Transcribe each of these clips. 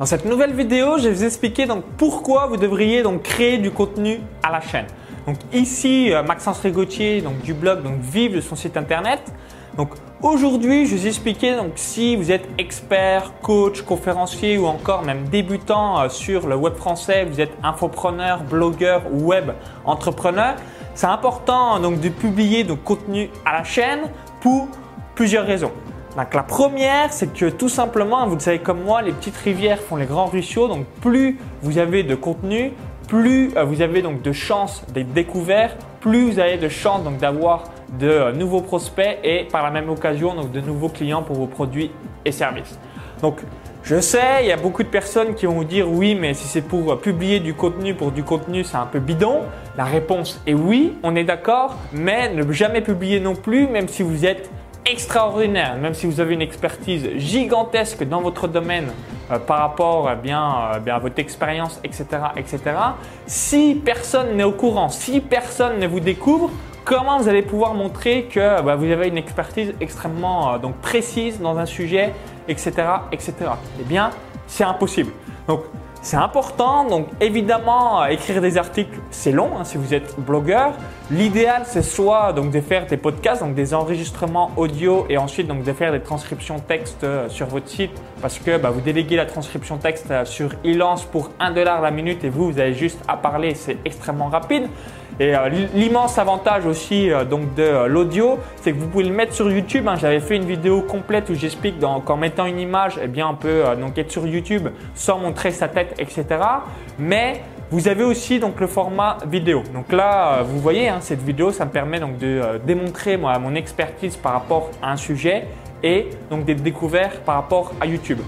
Dans cette nouvelle vidéo, je vais vous expliquer donc pourquoi vous devriez donc créer du contenu à la chaîne. Donc ici, euh, Maxence Rigotier donc du blog donc Vive de son site internet. Donc aujourd'hui, je vais vous expliquer donc si vous êtes expert, coach, conférencier ou encore même débutant euh, sur le web français, vous êtes infopreneur, blogueur ou web entrepreneur, c'est important donc de publier du contenu à la chaîne pour plusieurs raisons. Donc la première, c'est que tout simplement, vous le savez comme moi, les petites rivières font les grands ruisseaux. Donc plus vous avez de contenu, plus euh, vous avez donc de chances d'être découvert, plus vous avez de chances donc d'avoir de euh, nouveaux prospects et par la même occasion donc de nouveaux clients pour vos produits et services. Donc je sais, il y a beaucoup de personnes qui vont vous dire oui, mais si c'est pour euh, publier du contenu pour du contenu, c'est un peu bidon. La réponse est oui, on est d'accord, mais ne jamais publier non plus, même si vous êtes extraordinaire, même si vous avez une expertise gigantesque dans votre domaine euh, par rapport euh, bien, euh, bien, à votre expérience, etc., etc. Si personne n'est au courant, si personne ne vous découvre, comment vous allez pouvoir montrer que bah, vous avez une expertise extrêmement donc précise dans un sujet, etc., etc. Eh bien, c'est impossible. Donc, c'est important, donc évidemment, écrire des articles, c'est long hein, si vous êtes blogueur. L'idéal, c'est soit de faire des podcasts, donc des enregistrements audio et ensuite donc de faire des transcriptions texte euh, sur votre site parce que bah, vous déléguez la transcription texte euh, sur e-lance pour 1 dollar la minute et vous, vous avez juste à parler, c'est extrêmement rapide. Et euh, l'immense avantage aussi euh, donc de euh, l'audio, c'est que vous pouvez le mettre sur YouTube. Hein. J'avais fait une vidéo complète où j'explique qu'en mettant une image, eh bien on peut être sur YouTube sans montrer sa tête, etc. Mais vous avez aussi donc le format vidéo. Donc là, vous voyez, hein, cette vidéo, ça me permet donc de démontrer moi, mon expertise par rapport à un sujet et donc d'être découvert par rapport à YouTube.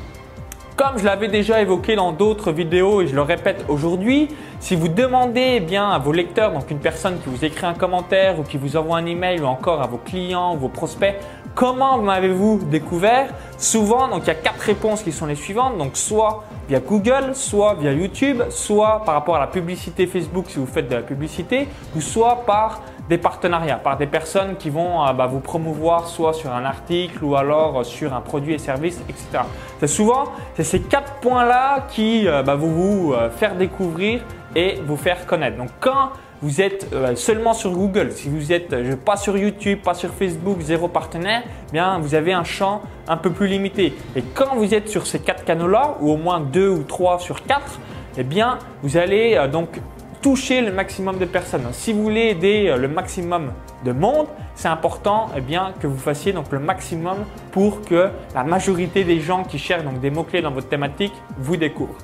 Comme je l'avais déjà évoqué dans d'autres vidéos et je le répète aujourd'hui, si vous demandez eh bien à vos lecteurs, donc une personne qui vous écrit un commentaire ou qui vous envoie un email ou encore à vos clients ou vos prospects, comment m'avez-vous découvert? Souvent, donc il y a quatre réponses qui sont les suivantes. Donc soit via Google, soit via YouTube, soit par rapport à la publicité Facebook si vous faites de la publicité, ou soit par des partenariats, par des personnes qui vont euh, bah, vous promouvoir soit sur un article ou alors euh, sur un produit et service, etc. C'est souvent c'est ces quatre points-là qui euh, bah, vont vous faire découvrir et vous faire connaître. Donc quand vous êtes seulement sur Google, si vous êtes pas sur YouTube, pas sur Facebook, zéro partenaire, eh bien vous avez un champ un peu plus limité. Et quand vous êtes sur ces quatre canaux-là, ou au moins deux ou trois sur quatre, eh bien vous allez donc toucher le maximum de personnes. Si vous voulez aider euh, le maximum de monde, c'est important eh bien, que vous fassiez donc le maximum pour que la majorité des gens qui cherchent donc des mots-clés dans votre thématique vous découvrent.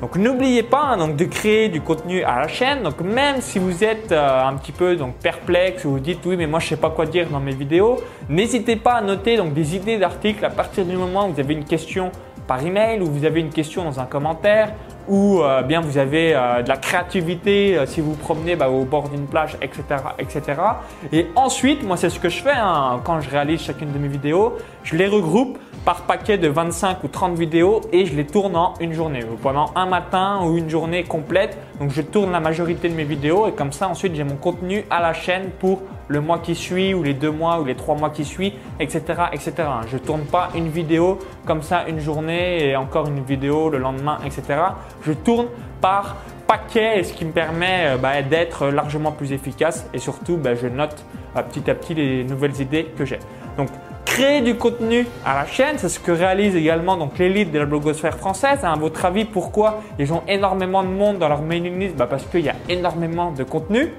Donc n'oubliez pas hein, donc, de créer du contenu à la chaîne. Donc même si vous êtes euh, un petit peu donc, perplexe ou vous dites oui mais moi je sais pas quoi dire dans mes vidéos, n'hésitez pas à noter donc, des idées d'articles à partir du moment où vous avez une question par email ou vous avez une question dans un commentaire ou euh, bien vous avez euh, de la créativité euh, si vous vous promenez bah, au bord d'une plage, etc., etc. Et ensuite, moi c'est ce que je fais hein, quand je réalise chacune de mes vidéos, je les regroupe par paquet de 25 ou 30 vidéos et je les tourne en une journée, pendant un matin ou une journée complète. Donc je tourne la majorité de mes vidéos et comme ça ensuite j'ai mon contenu à la chaîne pour le mois qui suit ou les deux mois ou les trois mois qui suivent, etc., etc. Je tourne pas une vidéo comme ça une journée et encore une vidéo le lendemain, etc. Je tourne par paquet, ce qui me permet euh, bah, d'être largement plus efficace et surtout bah, je note euh, petit à petit les nouvelles idées que j'ai. Créer du contenu à la chaîne, c'est ce que réalise également donc l'élite de la blogosphère française. À votre avis, pourquoi ils ont énormément de monde dans leur mailing list? Bah, Parce qu'il y a énormément de contenu.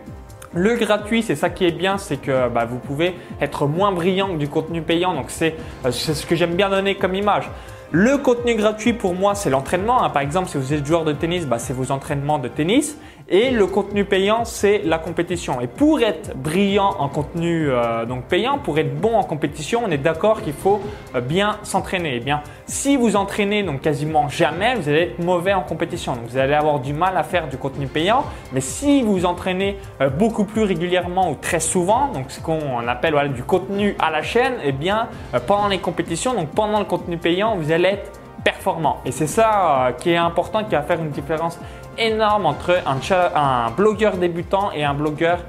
Le gratuit, c'est ça qui est bien, c'est que bah, vous pouvez être moins brillant que du contenu payant. Donc c'est euh, ce que j'aime bien donner comme image. Le contenu gratuit pour moi, c'est l'entraînement. Hein. Par exemple, si vous êtes joueur de tennis, bah, c'est vos entraînements de tennis. Et le contenu payant, c'est la compétition. Et pour être brillant en contenu euh, donc payant, pour être bon en compétition, on est d'accord qu'il faut euh, bien s'entraîner. Eh bien, si vous entraînez donc quasiment jamais, vous allez être mauvais en compétition. Donc vous allez avoir du mal à faire du contenu payant. Mais si vous entraînez euh, beaucoup plus régulièrement ou très souvent, donc ce qu'on appelle du contenu à la chaîne, eh bien pendant les compétitions, donc pendant le contenu payant, vous allez être performant. Et c'est ça qui est important, qui va faire une différence énorme entre un, blogueur débutant et un blogueur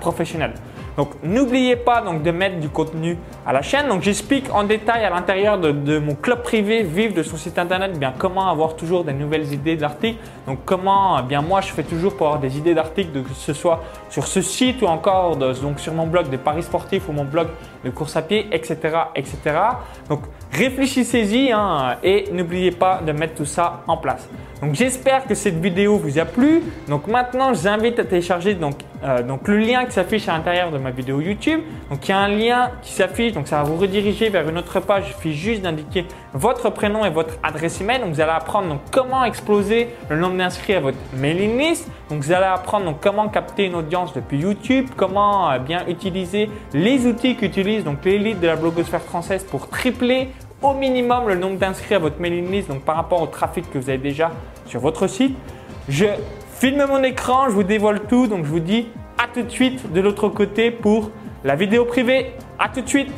professionnel. Donc n'oubliez pas donc de mettre du contenu à la chaîne. Donc j'explique en détail à l'intérieur de, mon club privé Vive de son site internet bien comment avoir toujours des nouvelles idées d'articles. Donc comment eh bien moi je fais toujours pour avoir des idées d'articles que ce soit sur ce site ou encore donc sur mon blog de paris sportifs ou mon blog de course à pied, etc., etc. Donc réfléchissez-y hein, et n'oubliez pas de mettre tout ça en place. Donc j'espère que cette vidéo vous a plu. Donc maintenant, je vous invite à télécharger donc, euh, donc le lien qui s'affiche à l'intérieur de ma vidéo YouTube. Donc il y a un lien qui s'affiche, donc ça va vous rediriger vers une autre page. Il suffit juste d'indiquer votre prénom et votre adresse email. Donc vous allez apprendre donc, comment exploser le nombre d'inscrits à votre mailing list. Donc vous allez apprendre donc, comment capter une audience depuis YouTube, comment euh, bien utiliser les outils qu'utilise donc l'élite de la blogosphère française pour tripler au minimum le nombre d'inscrits à votre mailing list, donc par rapport au trafic que vous avez déjà sur votre site. Je filme mon écran, je vous dévoile tout, donc je vous dis à tout de suite de l'autre côté pour la vidéo privée. À tout de suite